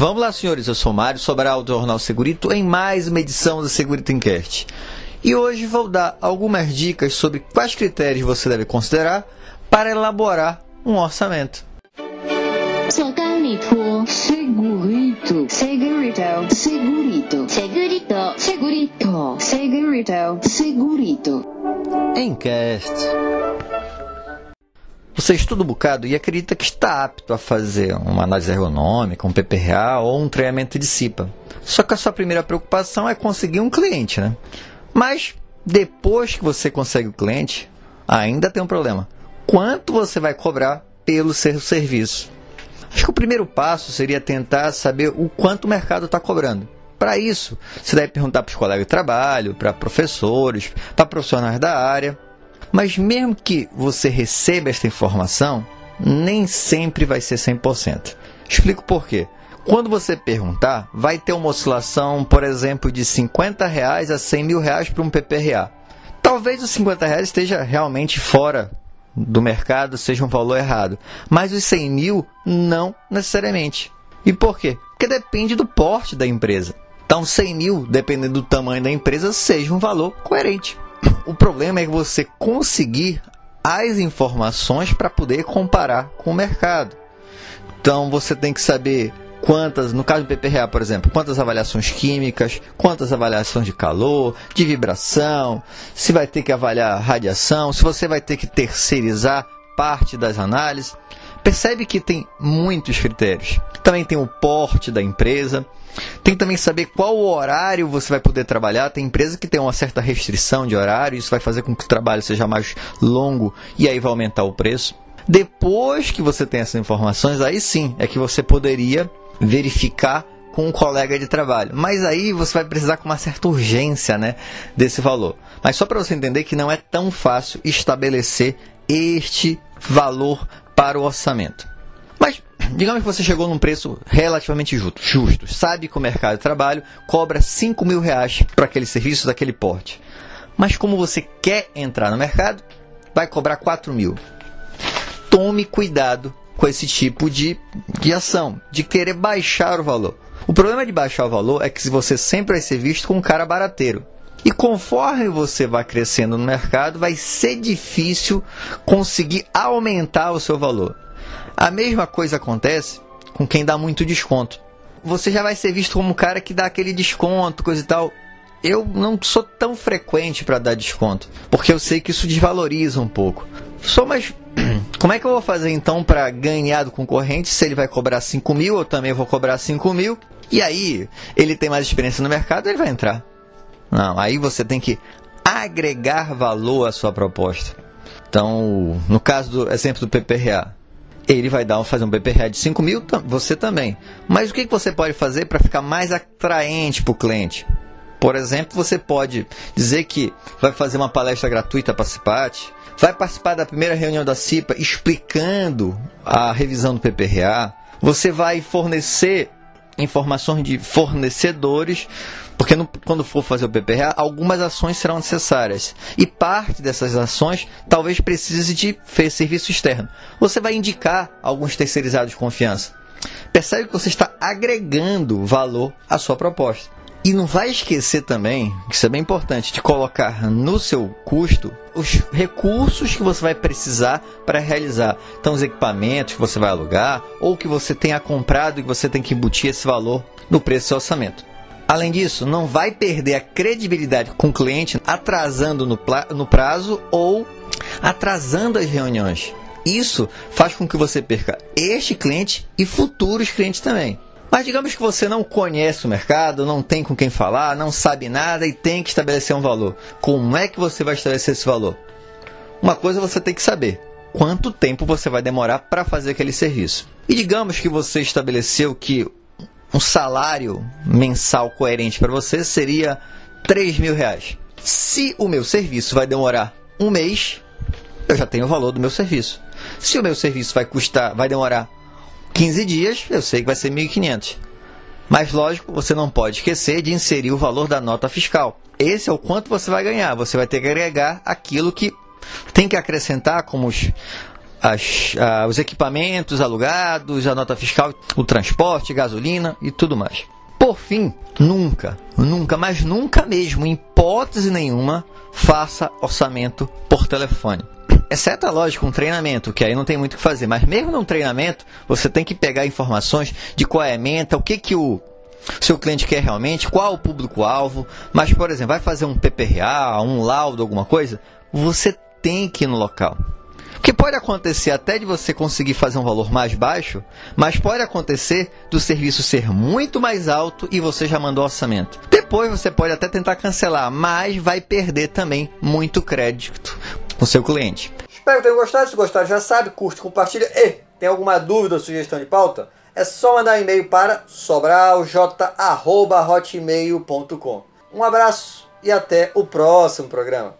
Vamos lá, senhores. Eu sou Mário Sobral do Jornal Segurito em mais uma edição do Segurito Enquete. E hoje vou dar algumas dicas sobre quais critérios você deve considerar para elaborar um orçamento. Segurito, segurito, segurito, segurito, segurito, segurito, segurito, segurito. Você estuda um bocado e acredita que está apto a fazer uma análise ergonômica, um PPRA ou um treinamento de CIPA. Só que a sua primeira preocupação é conseguir um cliente, né? Mas depois que você consegue o cliente, ainda tem um problema. Quanto você vai cobrar pelo seu serviço? Acho que o primeiro passo seria tentar saber o quanto o mercado está cobrando. Para isso, você deve perguntar para os colegas de trabalho, para professores, para profissionais da área. Mas mesmo que você receba esta informação, nem sempre vai ser 100%. Explico por quê. Quando você perguntar, vai ter uma oscilação, por exemplo, de 50 reais a 100 mil reais para um PPRA. Talvez os 50 reais esteja realmente fora do mercado, seja um valor errado. Mas os 100 mil, não necessariamente. E por quê? Porque depende do porte da empresa. Então, 100 mil, dependendo do tamanho da empresa, seja um valor coerente. O problema é você conseguir as informações para poder comparar com o mercado. Então você tem que saber quantas, no caso do PPRA, por exemplo, quantas avaliações químicas, quantas avaliações de calor, de vibração, se vai ter que avaliar radiação, se você vai ter que terceirizar parte das análises. Percebe que tem muitos critérios. Também tem o porte da empresa. Tem também saber qual horário você vai poder trabalhar. Tem empresa que tem uma certa restrição de horário, isso vai fazer com que o trabalho seja mais longo e aí vai aumentar o preço. Depois que você tem essas informações, aí sim é que você poderia verificar com um colega de trabalho. Mas aí você vai precisar com uma certa urgência né, desse valor. Mas só para você entender que não é tão fácil estabelecer este valor para o orçamento. Mas digamos que você chegou num preço relativamente justo, justo. sabe que o mercado de trabalho cobra 5 mil reais para aquele serviço daquele porte. Mas como você quer entrar no mercado, vai cobrar 4 mil. Tome cuidado com esse tipo de, de ação, de querer baixar o valor. O problema de baixar o valor é que você sempre vai ser visto como um cara barateiro. E conforme você vai crescendo no mercado, vai ser difícil conseguir aumentar o seu valor. A mesma coisa acontece com quem dá muito desconto. Você já vai ser visto como um cara que dá aquele desconto, coisa e tal. Eu não sou tão frequente para dar desconto, porque eu sei que isso desvaloriza um pouco. Sou mais como é que eu vou fazer então para ganhar do concorrente se ele vai cobrar 5 mil, eu também vou cobrar 5 mil, e aí ele tem mais experiência no mercado, ele vai entrar. Não, aí você tem que agregar valor à sua proposta. Então, no caso do exemplo do PPRA, ele vai dar, fazer um PPRA de 5 mil, você também. Mas o que você pode fazer para ficar mais atraente para o cliente? Por exemplo, você pode dizer que vai fazer uma palestra gratuita para a CIPAT, vai participar da primeira reunião da CIPA explicando a revisão do PPRA, você vai fornecer informações de fornecedores, porque no, quando for fazer o PPRA, algumas ações serão necessárias. E parte dessas ações talvez precise de serviço externo. Você vai indicar alguns terceirizados de confiança. Percebe que você está agregando valor à sua proposta. E não vai esquecer também, que isso é bem importante, de colocar no seu custo os recursos que você vai precisar para realizar. Então, os equipamentos que você vai alugar ou que você tenha comprado e você tem que embutir esse valor no preço do seu orçamento. Além disso, não vai perder a credibilidade com o cliente atrasando no prazo ou atrasando as reuniões. Isso faz com que você perca este cliente e futuros clientes também. Mas digamos que você não conhece o mercado, não tem com quem falar, não sabe nada e tem que estabelecer um valor. Como é que você vai estabelecer esse valor? Uma coisa você tem que saber: quanto tempo você vai demorar para fazer aquele serviço. E digamos que você estabeleceu que um salário mensal coerente para você seria 3 mil reais. Se o meu serviço vai demorar um mês, eu já tenho o valor do meu serviço. Se o meu serviço vai custar, vai demorar 15 dias, eu sei que vai ser 1.500. Mas lógico, você não pode esquecer de inserir o valor da nota fiscal. Esse é o quanto você vai ganhar. Você vai ter que agregar aquilo que tem que acrescentar como os, as, os equipamentos alugados, a nota fiscal, o transporte, gasolina e tudo mais. Por fim, nunca, nunca, mas nunca mesmo, em hipótese nenhuma, faça orçamento por telefone. Exceto, é lógico, um treinamento, que aí não tem muito o que fazer. Mas mesmo num treinamento, você tem que pegar informações de qual é a meta, o que, que o seu cliente quer realmente, qual o público-alvo. Mas, por exemplo, vai fazer um PPRA, um laudo, alguma coisa, você tem que ir no local. O que pode acontecer até de você conseguir fazer um valor mais baixo, mas pode acontecer do serviço ser muito mais alto e você já mandou orçamento. Depois você pode até tentar cancelar, mas vai perder também muito crédito com seu cliente. Espero que tenham gostado. Se gostaram, já sabe, curte, compartilha. E tem alguma dúvida ou sugestão de pauta? É só mandar um e-mail para sobralj.hotmail.com. Um abraço e até o próximo programa.